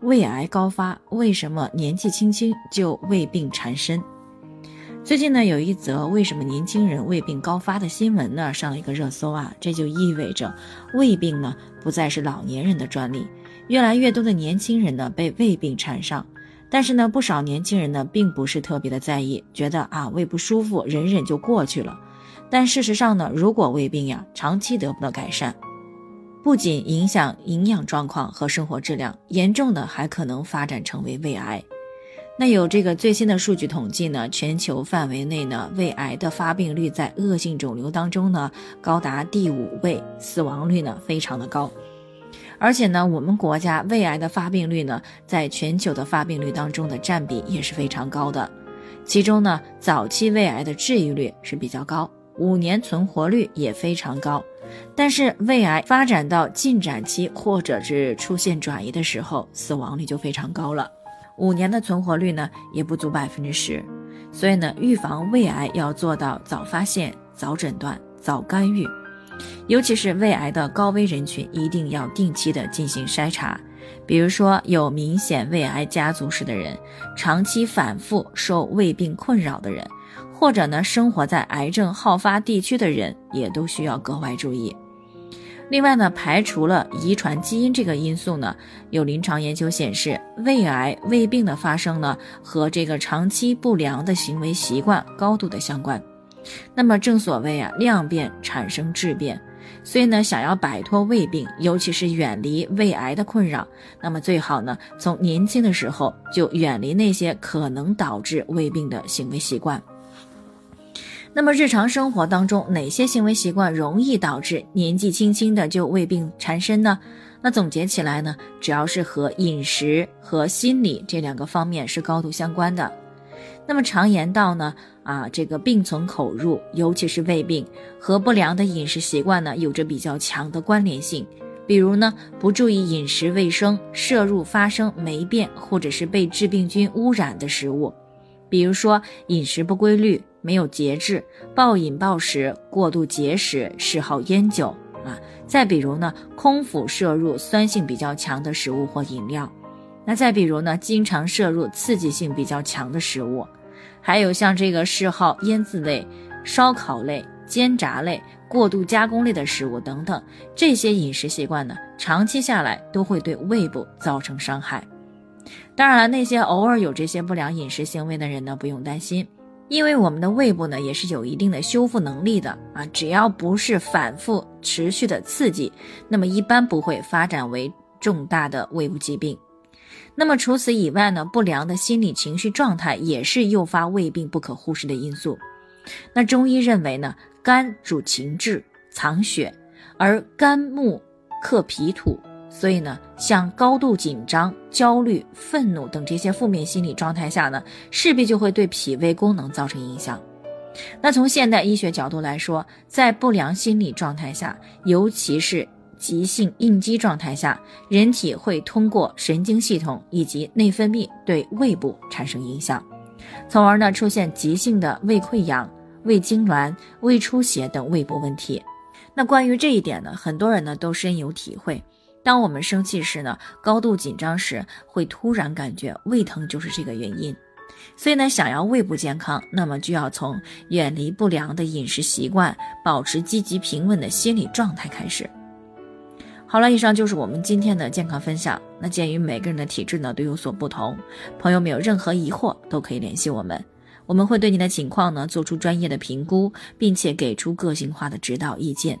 胃癌高发，为什么年纪轻轻就胃病缠身？最近呢，有一则为什么年轻人胃病高发的新闻呢，上了一个热搜啊。这就意味着胃病呢不再是老年人的专利，越来越多的年轻人呢被胃病缠上。但是呢，不少年轻人呢并不是特别的在意，觉得啊胃不舒服忍忍就过去了。但事实上呢，如果胃病呀长期得不到改善，不仅影响营养状况和生活质量，严重的还可能发展成为胃癌。那有这个最新的数据统计呢，全球范围内呢，胃癌的发病率在恶性肿瘤当中呢，高达第五位，死亡率呢非常的高。而且呢，我们国家胃癌的发病率呢，在全球的发病率当中的占比也是非常高的。其中呢，早期胃癌的治愈率是比较高，五年存活率也非常高。但是胃癌发展到进展期或者是出现转移的时候，死亡率就非常高了。五年的存活率呢也不足百分之十。所以呢，预防胃癌要做到早发现、早诊断、早干预。尤其是胃癌的高危人群，一定要定期的进行筛查。比如说有明显胃癌家族史的人，长期反复受胃病困扰的人。或者呢，生活在癌症好发地区的人也都需要格外注意。另外呢，排除了遗传基因这个因素呢，有临床研究显示，胃癌、胃病的发生呢，和这个长期不良的行为习惯高度的相关。那么正所谓啊，量变产生质变，所以呢，想要摆脱胃病，尤其是远离胃癌的困扰，那么最好呢，从年轻的时候就远离那些可能导致胃病的行为习惯。那么日常生活当中，哪些行为习惯容易导致年纪轻轻的就胃病缠身呢？那总结起来呢，主要是和饮食和心理这两个方面是高度相关的。那么常言道呢，啊，这个病从口入，尤其是胃病和不良的饮食习惯呢，有着比较强的关联性。比如呢，不注意饮食卫生，摄入发生霉变或者是被致病菌污染的食物，比如说饮食不规律。没有节制，暴饮暴食，过度节食，嗜好烟酒啊。再比如呢，空腹摄入酸性比较强的食物或饮料。那再比如呢，经常摄入刺激性比较强的食物，还有像这个嗜好腌制类、烧烤类、煎炸类、过度加工类的食物等等，这些饮食习惯呢，长期下来都会对胃部造成伤害。当然了，那些偶尔有这些不良饮食行为的人呢，不用担心。因为我们的胃部呢也是有一定的修复能力的啊，只要不是反复持续的刺激，那么一般不会发展为重大的胃部疾病。那么除此以外呢，不良的心理情绪状态也是诱发胃病不可忽视的因素。那中医认为呢，肝主情志藏血，而肝木克脾土。所以呢，像高度紧张、焦虑、愤怒等这些负面心理状态下呢，势必就会对脾胃功能造成影响。那从现代医学角度来说，在不良心理状态下，尤其是急性应激状态下，人体会通过神经系统以及内分泌对胃部产生影响，从而呢出现急性的胃溃疡、胃痉挛、胃出血等胃部问题。那关于这一点呢，很多人呢都深有体会。当我们生气时呢，高度紧张时会突然感觉胃疼，就是这个原因。所以呢，想要胃部健康，那么就要从远离不良的饮食习惯，保持积极平稳的心理状态开始。好了，以上就是我们今天的健康分享。那鉴于每个人的体质呢都有所不同，朋友们有任何疑惑都可以联系我们，我们会对您的情况呢做出专业的评估，并且给出个性化的指导意见。